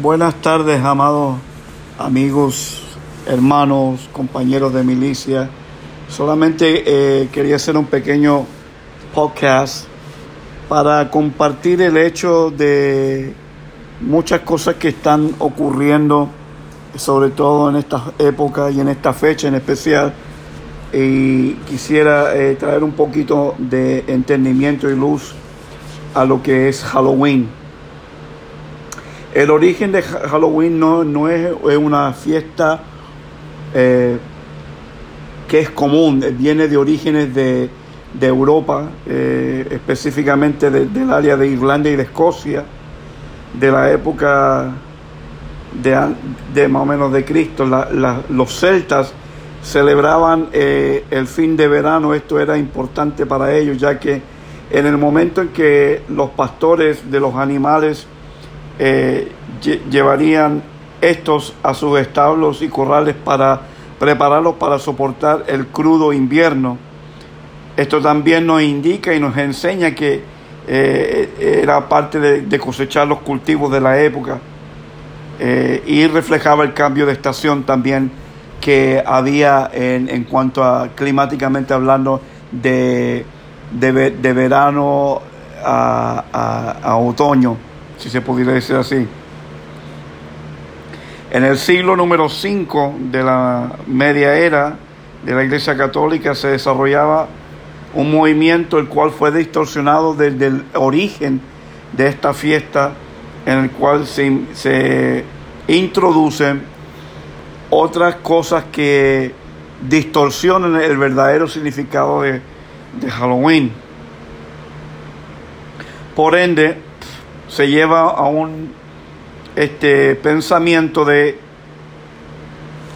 Buenas tardes, amados amigos, hermanos, compañeros de milicia. Solamente eh, quería hacer un pequeño podcast para compartir el hecho de muchas cosas que están ocurriendo, sobre todo en esta época y en esta fecha en especial. Y quisiera eh, traer un poquito de entendimiento y luz a lo que es Halloween. El origen de Halloween no, no es, una fiesta eh, que es común, viene de orígenes de, Europa, eh, específicamente del área de Irlanda y de Escocia, de la época de, más o menos de Cristo. los celtas celebraban eh, el fin de verano, esto era importante para ellos, ya que en el momento en que los pastores de los animales eh, llevarían estos a sus establos y corrales para prepararlos para soportar el crudo invierno. Esto también nos indica y nos enseña que eh, era parte de, cosechar los cultivos de la época eh, y reflejaba el cambio de estación también que había en, cuanto a climáticamente hablando de, de, verano a otoño si se pudiera decir así. En el siglo número 5 de la media era de la Iglesia Católica se desarrollaba un movimiento el cual fue distorsionado desde el origen de esta fiesta en el cual se, introducen otras cosas que distorsionan el verdadero significado de, de Halloween. Por ende, se lleva a un este pensamiento de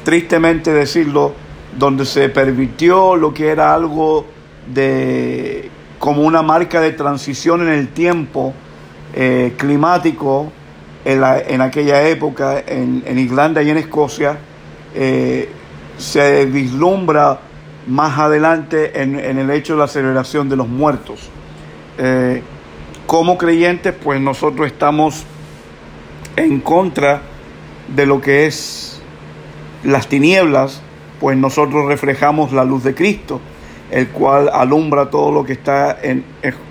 tristemente decirlo donde se permitió lo que era algo de como una marca de transición en el tiempo eh, climático en, la, en, aquella época en, en, Irlanda y en Escocia eh, se vislumbra más adelante en, en, el hecho de la celebración de los muertos. Eh, como creyentes, pues nosotros estamos en contra de lo que es las tinieblas, pues nosotros reflejamos la luz de Cristo, el cual alumbra todo lo que está en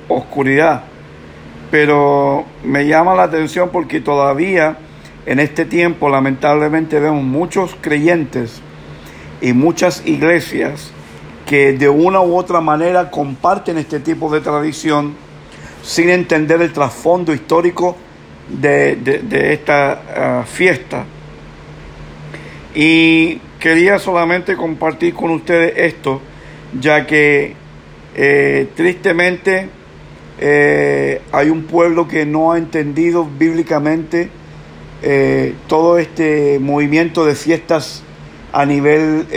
oscuridad. Pero me llama la atención porque todavía en este tiempo lamentablemente vemos muchos creyentes y muchas iglesias que de una u otra manera comparten este tipo de tradición sin entender el trasfondo histórico de, esta ah, fiesta. Y quería solamente compartir con ustedes esto, ya que eh, tristemente eh, hay un pueblo que no ha entendido bíblicamente eh, todo este movimiento de fiestas a nivel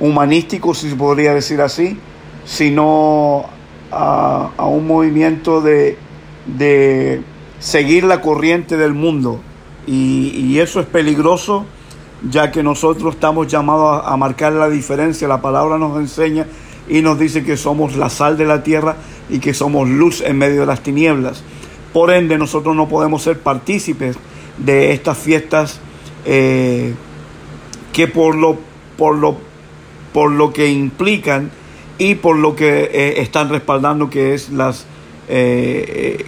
humanístico, si se podría decir así, sino a, un movimiento de, seguir la corriente del mundo. Y, eso es peligroso, ya que nosotros estamos llamados a, marcar la diferencia. La palabra nos enseña y nos dice que somos la sal de la tierra y que somos luz en medio de las tinieblas. Por ende, nosotros no podemos ser partícipes de estas fiestas eh, que por lo, por, lo, por lo que implican y por lo que eh, están respaldando que es las eh,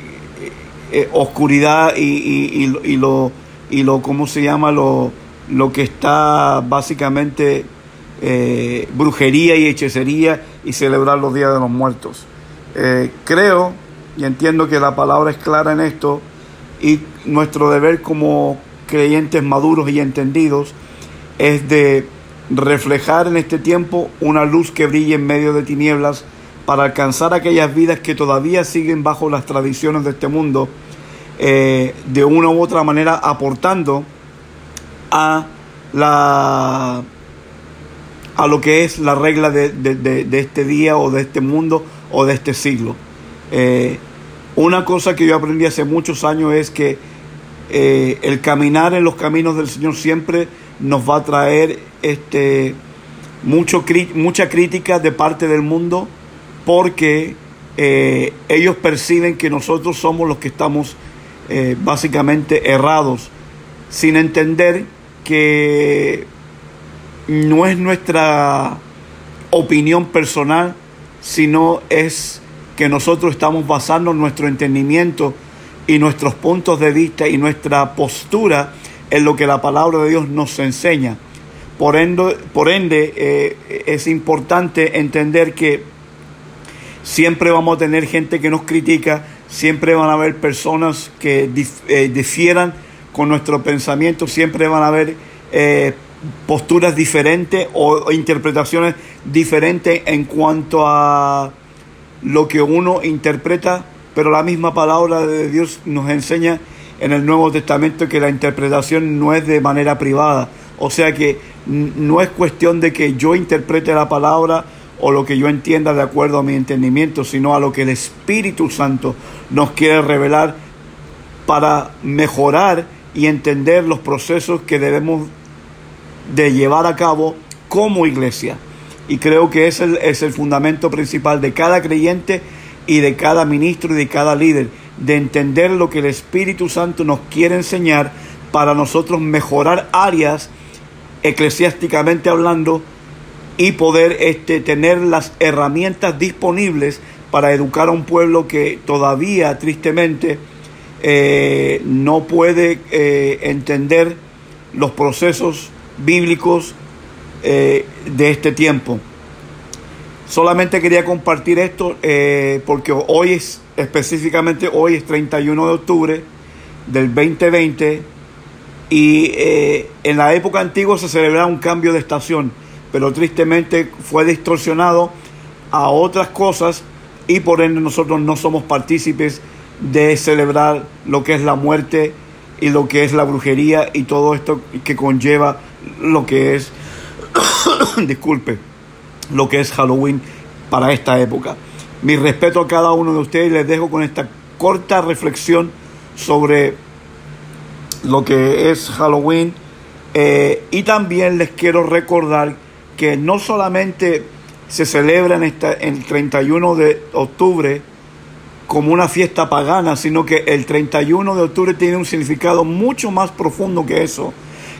eh, oscuridad y, lo y lo cómo se llama lo, lo que está básicamente brujería y hechicería y celebrar los días de los muertos. Creo y entiendo que la palabra es clara en esto y nuestro deber como creyentes maduros y entendidos es de reflejar en este tiempo una luz que brille en medio de tinieblas para alcanzar aquellas vidas que todavía siguen bajo las tradiciones de este mundo, eh, de una u otra manera aportando a la a lo que es la regla de, este día o de este mundo o de este siglo. Eh, una cosa que yo aprendí hace muchos años es que eh, el caminar en los caminos del Señor siempre nos va a traer este, mucho, mucha crítica de parte del mundo porque eh, ellos perciben que nosotros somos los que estamos eh, básicamente errados, sin entender que no es nuestra opinión personal, sino es que nosotros estamos basando nuestro entendimiento y nuestros puntos de vista y nuestra postura en lo que la palabra de Dios nos enseña. Por ende, por ende eh, es importante entender que siempre vamos a tener gente que nos critica, siempre van a haber personas que eh, difieran con nuestro pensamiento, siempre van a haber eh, posturas diferentes o, interpretaciones diferentes en cuanto a lo que uno interpreta, pero la misma palabra de Dios nos enseña en el Nuevo Testamento que la interpretación no es de manera privada. O sea que no es cuestión de que yo interprete la palabra o lo que yo entienda de acuerdo a mi entendimiento, sino a lo que el Espíritu Santo nos quiere revelar para mejorar y entender los procesos que debemos de llevar a cabo como iglesia. Y creo que ese es el fundamento principal de cada creyente y de cada ministro y de cada líder, de entender lo que el Espíritu Santo nos quiere enseñar para nosotros mejorar áreas eclesiásticamente hablando y poder este, tener las herramientas disponibles para educar a un pueblo que todavía tristemente eh, no puede eh, entender los procesos bíblicos eh, de este tiempo. Solamente quería compartir esto porque hoy es, específicamente hoy es 31 de octubre del 2020 y en la época antigua se celebraba un cambio de estación, pero tristemente fue distorsionado a otras cosas y por ende nosotros no somos partícipes de celebrar lo que es la muerte y lo que es la brujería y todo esto que conlleva lo que es, disculpe, lo que es Halloween para esta época. Mi respeto a cada uno de ustedes les dejo con esta corta reflexión sobre lo que es Halloween eh, y también les quiero recordar que no solamente se celebra en esta, el 31 de octubre, como una fiesta pagana, sino que el 31 de octubre tiene un significado mucho más profundo que eso,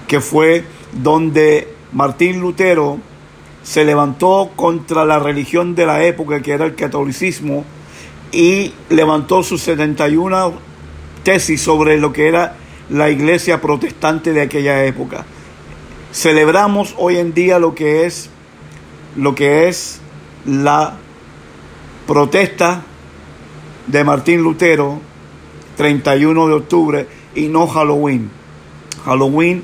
que fue donde Martín Lutero se levantó contra la religión de la época, que era el catolicismo, y levantó sus 71 tesis sobre lo que era la iglesia protestante de aquella época. Celebramos hoy en día lo que es lo que es la protesta de Martín Lutero, 31 de octubre, y no Halloween. Halloween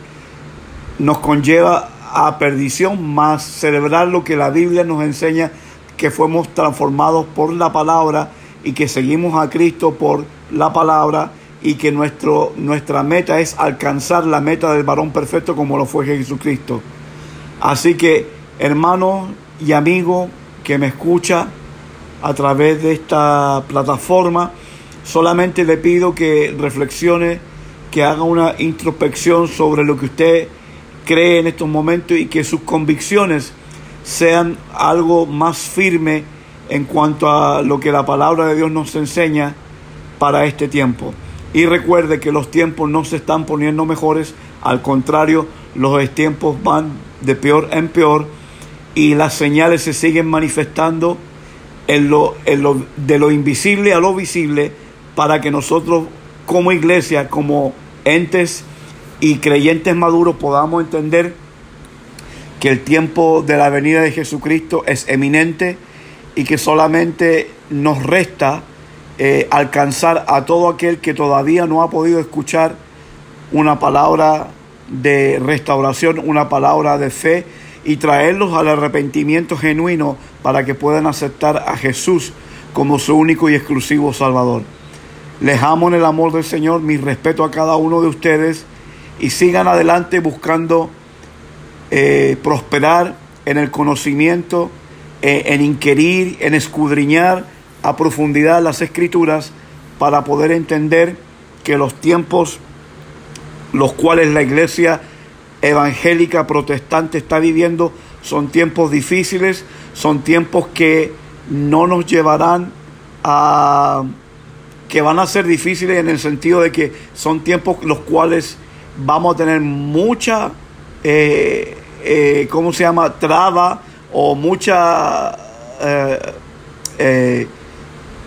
nos conlleva a perdición, más celebrar lo que la Biblia nos enseña, que fuimos transformados por la palabra y que seguimos a Cristo por la palabra y que nuestro, nuestra meta es alcanzar la meta del varón perfecto como lo fue Jesucristo. Así que, hermano y amigo que me escucha, a través de esta plataforma. Solamente le pido que reflexione, que haga una introspección sobre lo que usted cree en estos momentos y que sus convicciones sean algo más firme en cuanto a lo que la palabra de Dios nos enseña para este tiempo. Y recuerde que los tiempos no se están poniendo mejores, al contrario, los tiempos van de peor en peor y las señales se siguen manifestando en lo, de lo invisible a lo visible para que nosotros como iglesia, como entes y creyentes maduros podamos entender que el tiempo de la venida de Jesucristo es eminente y que solamente nos resta eh, alcanzar a todo aquel que todavía no ha podido escuchar una palabra de restauración, una palabra de fe y traerlos al arrepentimiento genuino para que puedan aceptar a Jesús como su único y exclusivo Salvador. Les amo en el amor del Señor, mi respeto a cada uno de ustedes y sigan adelante buscando eh, prosperar en el conocimiento, eh, en inquirir, en escudriñar a profundidad las escrituras para poder entender que los tiempos los cuales la iglesia evangélica protestante está viviendo son tiempos difíciles, son tiempos que no nos llevarán a que van a ser difíciles en el sentido de que son tiempos los cuales vamos a tener mucha, eh, eh, ¿cómo se llama?, traba o mucha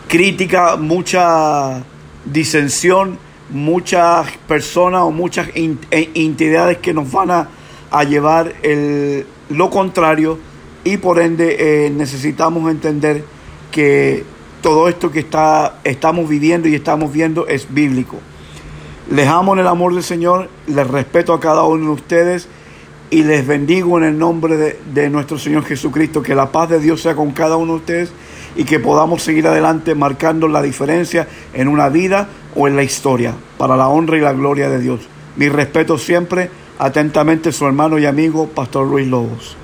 crítica, mucha disensión, muchas personas o muchas entidades que nos van a, llevar el, lo contrario y por ende necesitamos entender que todo esto que está, estamos viviendo y estamos viendo es bíblico. Les amo en el amor del Señor, les respeto a cada uno de ustedes y les bendigo en el nombre de, de, nuestro Señor Jesucristo. Que la paz de Dios sea con cada uno de ustedes y que podamos seguir adelante marcando la diferencia en una vida o en la historia, para la honra y la gloria de Dios. Mi respeto siempre, atentamente su hermano y amigo, Pastor Luis Lobos.